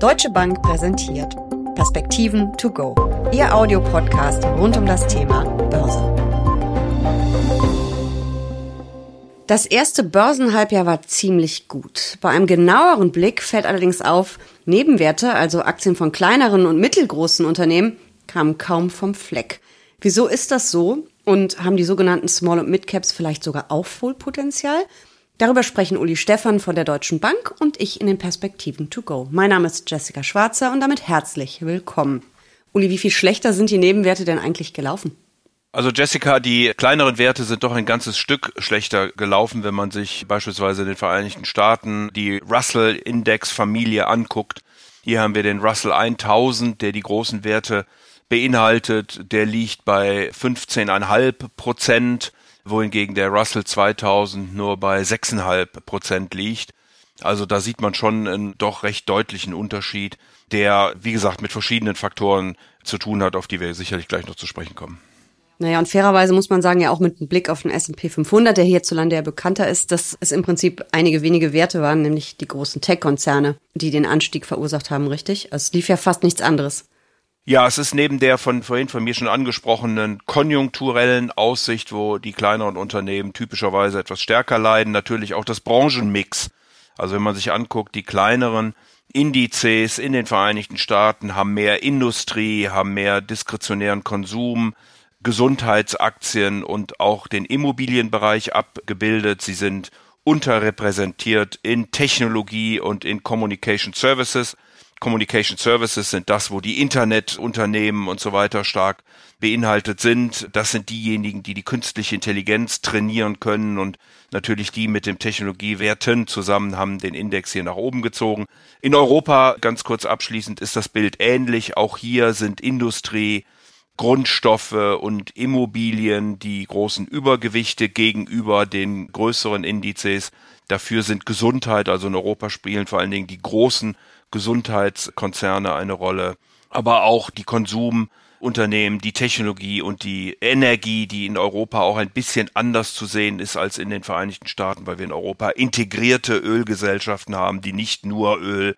Deutsche Bank präsentiert Perspektiven to go. Ihr Audiopodcast rund um das Thema Börse. Das erste Börsenhalbjahr war ziemlich gut. Bei einem genaueren Blick fällt allerdings auf, Nebenwerte, also Aktien von kleineren und mittelgroßen Unternehmen, kamen kaum vom Fleck. Wieso ist das so? Und haben die sogenannten Small- und Mid-Caps vielleicht sogar Aufholpotenzial? Darüber sprechen Uli Stephan von der Deutschen Bank und ich in den Perspektiven to go. Mein Name ist Jessica Schwarzer und damit herzlich willkommen. Uli, wie viel schlechter sind die Nebenwerte denn eigentlich gelaufen? Also Jessica, die kleineren Werte sind doch ein ganzes Stück schlechter gelaufen, wenn man sich beispielsweise in den Vereinigten Staaten die Russell-Index-Familie anguckt. Hier haben wir den Russell 1000, der die großen Werte beinhaltet. Der liegt bei 15,5 Prozent wohingegen der Russell 2000 nur bei 6,5 Prozent liegt. Also da sieht man schon einen doch recht deutlichen Unterschied, der, wie gesagt, mit verschiedenen Faktoren zu tun hat, auf die wir sicherlich gleich noch zu sprechen kommen. Naja, und fairerweise muss man sagen, ja auch mit einem Blick auf den S&P 500, der hierzulande ja bekannter ist, dass es im Prinzip einige wenige Werte waren, nämlich die großen Tech-Konzerne, die den Anstieg verursacht haben, richtig? Es lief ja fast nichts anderes. Ja, es ist neben der von vorhin von mir schon angesprochenen konjunkturellen Aussicht, wo die kleineren Unternehmen typischerweise etwas stärker leiden, natürlich auch das Branchenmix. Also wenn man sich anguckt, die kleineren Indizes in den Vereinigten Staaten haben mehr Industrie, haben mehr diskretionären Konsum, Gesundheitsaktien und auch den Immobilienbereich abgebildet. Sie sind unterrepräsentiert in Technologie und in Communication Services. Communication Services sind das, wo die Internetunternehmen und so weiter stark beinhaltet sind. Das sind diejenigen, die die künstliche Intelligenz trainieren können und natürlich die mit dem Technologiewerten zusammen haben den Index hier nach oben gezogen. In Europa, ganz kurz abschließend, ist das Bild ähnlich. Auch hier sind Industrie, Grundstoffe und Immobilien die großen Übergewichte gegenüber den größeren Indizes. Dafür sind Gesundheit, also in Europa spielen vor allen Dingen die großen Gesundheitskonzerne eine Rolle, aber auch die Konsumunternehmen, die Technologie und die Energie, die in Europa auch ein bisschen anders zu sehen ist als in den Vereinigten Staaten, weil wir in Europa integrierte Ölgesellschaften haben, die nicht nur Öl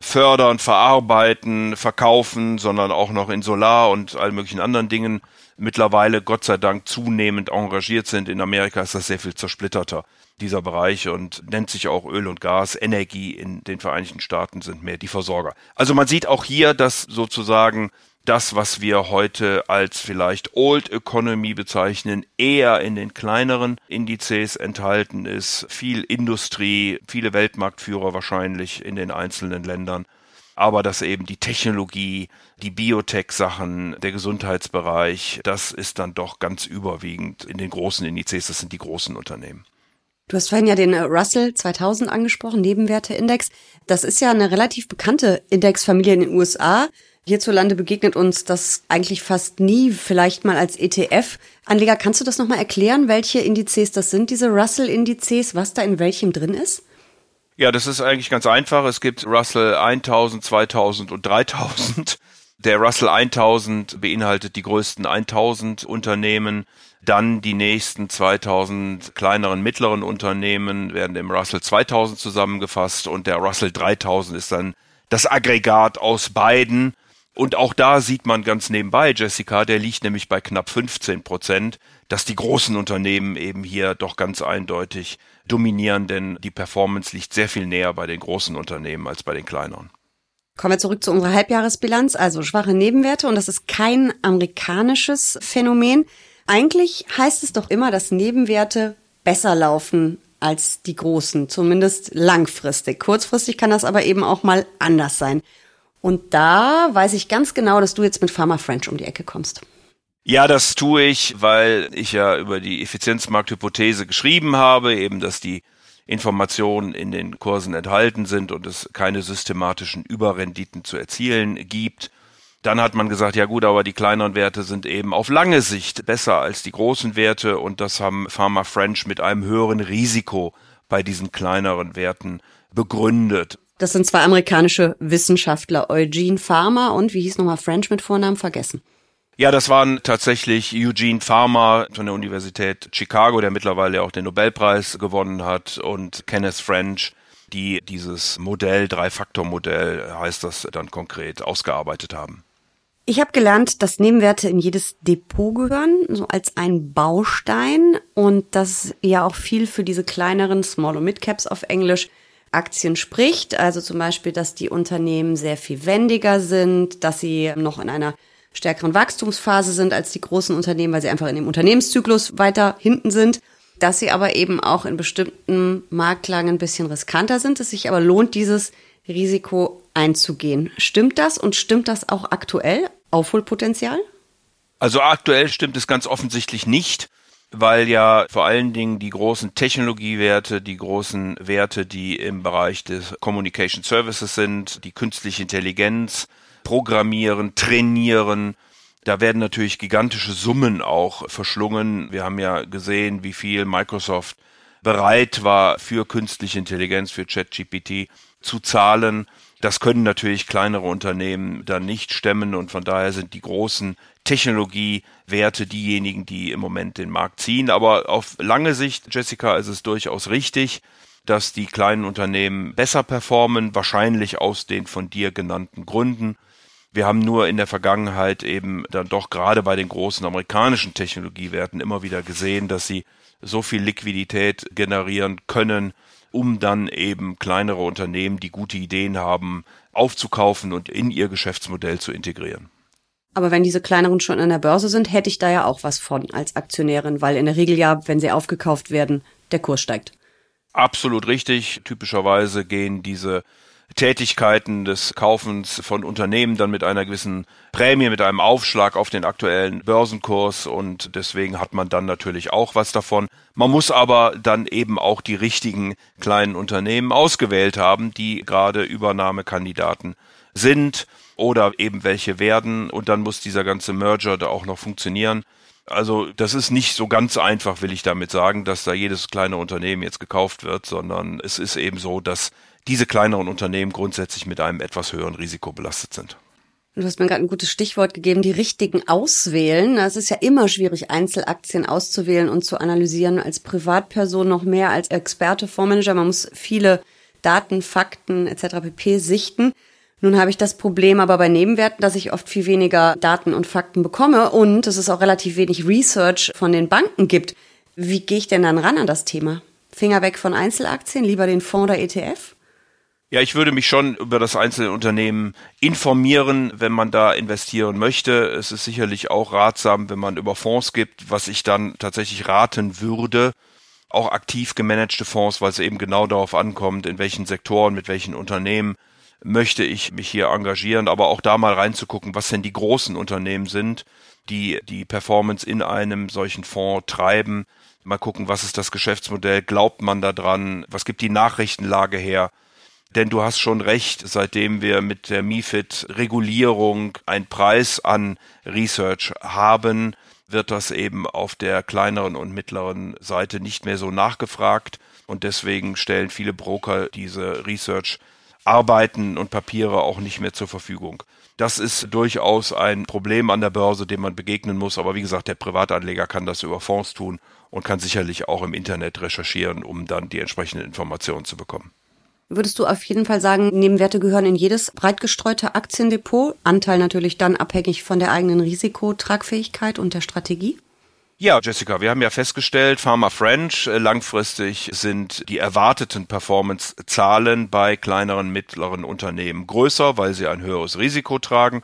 fördern, verarbeiten, verkaufen, sondern auch noch in Solar und allen möglichen anderen Dingen mittlerweile Gott sei Dank zunehmend engagiert sind. In Amerika ist das sehr viel zersplitterter dieser Bereich und nennt sich auch Öl und Gas. Energie in den Vereinigten Staaten sind mehr die Versorger. Also man sieht auch hier, dass sozusagen das, was wir heute als vielleicht Old Economy bezeichnen, eher in den kleineren Indizes enthalten ist. Viel Industrie, viele Weltmarktführer wahrscheinlich in den einzelnen Ländern. Aber dass eben die Technologie, die Biotech-Sachen, der Gesundheitsbereich, das ist dann doch ganz überwiegend in den großen Indizes, das sind die großen Unternehmen. Du hast vorhin ja den äh, Russell 2000 angesprochen, Nebenwerteindex. Das ist ja eine relativ bekannte Indexfamilie in den USA. Hierzulande begegnet uns das eigentlich fast nie, vielleicht mal als ETF. Anleger, kannst du das nochmal erklären, welche Indizes das sind, diese Russell-Indizes, was da in welchem drin ist? Ja, das ist eigentlich ganz einfach. Es gibt Russell 1000, 2000 und 3000. Der Russell 1000 beinhaltet die größten 1000 Unternehmen. Dann die nächsten 2000 kleineren, mittleren Unternehmen werden im Russell 2000 zusammengefasst und der Russell 3000 ist dann das Aggregat aus beiden. Und auch da sieht man ganz nebenbei, Jessica, der liegt nämlich bei knapp 15 Prozent, dass die großen Unternehmen eben hier doch ganz eindeutig dominieren, denn die Performance liegt sehr viel näher bei den großen Unternehmen als bei den kleineren. Kommen wir zurück zu unserer Halbjahresbilanz, also schwache Nebenwerte und das ist kein amerikanisches Phänomen. Eigentlich heißt es doch immer, dass Nebenwerte besser laufen als die großen, zumindest langfristig. Kurzfristig kann das aber eben auch mal anders sein. Und da weiß ich ganz genau, dass du jetzt mit Pharma French um die Ecke kommst. Ja, das tue ich, weil ich ja über die Effizienzmarkthypothese geschrieben habe, eben dass die Informationen in den Kursen enthalten sind und es keine systematischen Überrenditen zu erzielen gibt. Dann hat man gesagt, ja gut, aber die kleineren Werte sind eben auf lange Sicht besser als die großen Werte und das haben Pharma French mit einem höheren Risiko bei diesen kleineren Werten begründet. Das sind zwei amerikanische Wissenschaftler, Eugene Farmer und wie hieß nochmal French mit Vornamen vergessen. Ja, das waren tatsächlich Eugene Farmer von der Universität Chicago, der mittlerweile auch den Nobelpreis gewonnen hat, und Kenneth French, die dieses Modell, Drei-Faktor-Modell heißt das dann konkret, ausgearbeitet haben. Ich habe gelernt, dass Nebenwerte in jedes Depot gehören, so als ein Baustein und dass ja auch viel für diese kleineren Small- und Mid-Caps auf Englisch Aktien spricht. Also zum Beispiel, dass die Unternehmen sehr viel wendiger sind, dass sie noch in einer stärkeren Wachstumsphase sind als die großen Unternehmen, weil sie einfach in dem Unternehmenszyklus weiter hinten sind, dass sie aber eben auch in bestimmten Marktlagen ein bisschen riskanter sind, es sich aber lohnt, dieses Risiko einzugehen. Stimmt das und stimmt das auch aktuell? Aufholpotenzial? Also aktuell stimmt es ganz offensichtlich nicht, weil ja vor allen Dingen die großen Technologiewerte, die großen Werte, die im Bereich des Communication Services sind, die künstliche Intelligenz, Programmieren, Trainieren, da werden natürlich gigantische Summen auch verschlungen. Wir haben ja gesehen, wie viel Microsoft bereit war für künstliche Intelligenz, für ChatGPT zu zahlen. Das können natürlich kleinere Unternehmen dann nicht stemmen und von daher sind die großen Technologiewerte diejenigen, die im Moment den Markt ziehen. Aber auf lange Sicht, Jessica, ist es durchaus richtig, dass die kleinen Unternehmen besser performen, wahrscheinlich aus den von dir genannten Gründen. Wir haben nur in der Vergangenheit eben dann doch gerade bei den großen amerikanischen Technologiewerten immer wieder gesehen, dass sie so viel Liquidität generieren können, um dann eben kleinere Unternehmen, die gute Ideen haben, aufzukaufen und in ihr Geschäftsmodell zu integrieren. Aber wenn diese kleineren schon an der Börse sind, hätte ich da ja auch was von als Aktionärin, weil in der Regel ja, wenn sie aufgekauft werden, der Kurs steigt. Absolut richtig. Typischerweise gehen diese Tätigkeiten des Kaufens von Unternehmen dann mit einer gewissen Prämie, mit einem Aufschlag auf den aktuellen Börsenkurs und deswegen hat man dann natürlich auch was davon. Man muss aber dann eben auch die richtigen kleinen Unternehmen ausgewählt haben, die gerade Übernahmekandidaten sind oder eben welche werden und dann muss dieser ganze Merger da auch noch funktionieren. Also das ist nicht so ganz einfach, will ich damit sagen, dass da jedes kleine Unternehmen jetzt gekauft wird, sondern es ist eben so, dass diese kleineren Unternehmen grundsätzlich mit einem etwas höheren Risiko belastet sind. Du hast mir gerade ein gutes Stichwort gegeben, die richtigen auswählen. Es ist ja immer schwierig, Einzelaktien auszuwählen und zu analysieren. Als Privatperson noch mehr als Experte, Fondsmanager. Man muss viele Daten, Fakten etc. pp. sichten. Nun habe ich das Problem aber bei Nebenwerten, dass ich oft viel weniger Daten und Fakten bekomme und es ist auch relativ wenig Research von den Banken gibt. Wie gehe ich denn dann ran an das Thema? Finger weg von Einzelaktien, lieber den Fonds oder ETF? Ja, ich würde mich schon über das einzelne Unternehmen informieren, wenn man da investieren möchte. Es ist sicherlich auch ratsam, wenn man über Fonds gibt, was ich dann tatsächlich raten würde. Auch aktiv gemanagte Fonds, weil es eben genau darauf ankommt, in welchen Sektoren, mit welchen Unternehmen möchte ich mich hier engagieren, aber auch da mal reinzugucken, was denn die großen Unternehmen sind, die die Performance in einem solchen Fonds treiben. Mal gucken, was ist das Geschäftsmodell, glaubt man da dran, was gibt die Nachrichtenlage her denn du hast schon recht, seitdem wir mit der MIFID-Regulierung einen Preis an Research haben, wird das eben auf der kleineren und mittleren Seite nicht mehr so nachgefragt. Und deswegen stellen viele Broker diese Research-Arbeiten und Papiere auch nicht mehr zur Verfügung. Das ist durchaus ein Problem an der Börse, dem man begegnen muss. Aber wie gesagt, der Privatanleger kann das über Fonds tun und kann sicherlich auch im Internet recherchieren, um dann die entsprechenden Informationen zu bekommen. Würdest du auf jeden Fall sagen, Nebenwerte gehören in jedes breit gestreute Aktiendepot? Anteil natürlich dann abhängig von der eigenen Risikotragfähigkeit und der Strategie? Ja, Jessica, wir haben ja festgestellt, Pharma French, äh, langfristig sind die erwarteten Performance-Zahlen bei kleineren, mittleren Unternehmen größer, weil sie ein höheres Risiko tragen.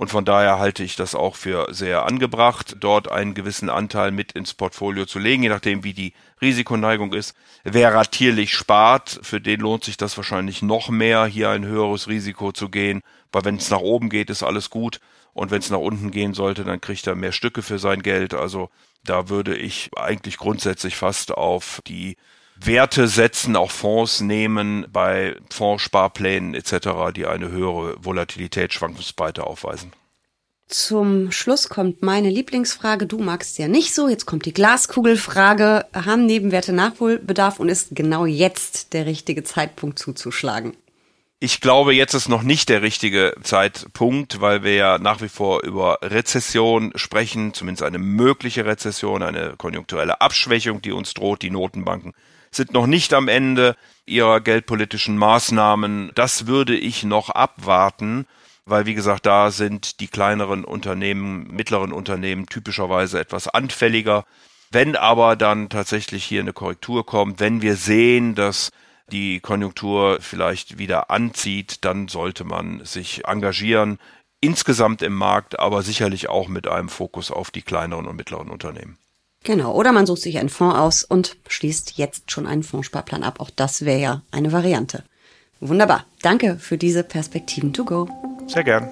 Und von daher halte ich das auch für sehr angebracht, dort einen gewissen Anteil mit ins Portfolio zu legen, je nachdem wie die Risikoneigung ist. Wer ratierlich spart, für den lohnt sich das wahrscheinlich noch mehr, hier ein höheres Risiko zu gehen, weil wenn es nach oben geht, ist alles gut. Und wenn es nach unten gehen sollte, dann kriegt er mehr Stücke für sein Geld. Also da würde ich eigentlich grundsätzlich fast auf die Werte setzen, auch Fonds nehmen bei Fondssparplänen etc., die eine höhere Volatilität, Schwankungsbreite aufweisen. Zum Schluss kommt meine Lieblingsfrage. Du magst ja nicht so. Jetzt kommt die Glaskugelfrage. Haben Nebenwerte Nachholbedarf und ist genau jetzt der richtige Zeitpunkt zuzuschlagen? Ich glaube, jetzt ist noch nicht der richtige Zeitpunkt, weil wir ja nach wie vor über Rezession sprechen, zumindest eine mögliche Rezession, eine konjunkturelle Abschwächung, die uns droht. Die Notenbanken sind noch nicht am Ende ihrer geldpolitischen Maßnahmen. Das würde ich noch abwarten, weil wie gesagt, da sind die kleineren Unternehmen, mittleren Unternehmen typischerweise etwas anfälliger. Wenn aber dann tatsächlich hier eine Korrektur kommt, wenn wir sehen, dass die Konjunktur vielleicht wieder anzieht, dann sollte man sich engagieren, insgesamt im Markt, aber sicherlich auch mit einem Fokus auf die kleineren und mittleren Unternehmen. Genau, oder man sucht sich einen Fonds aus und schließt jetzt schon einen Fondssparplan ab. Auch das wäre ja eine Variante. Wunderbar. Danke für diese Perspektiven to go. Sehr gern.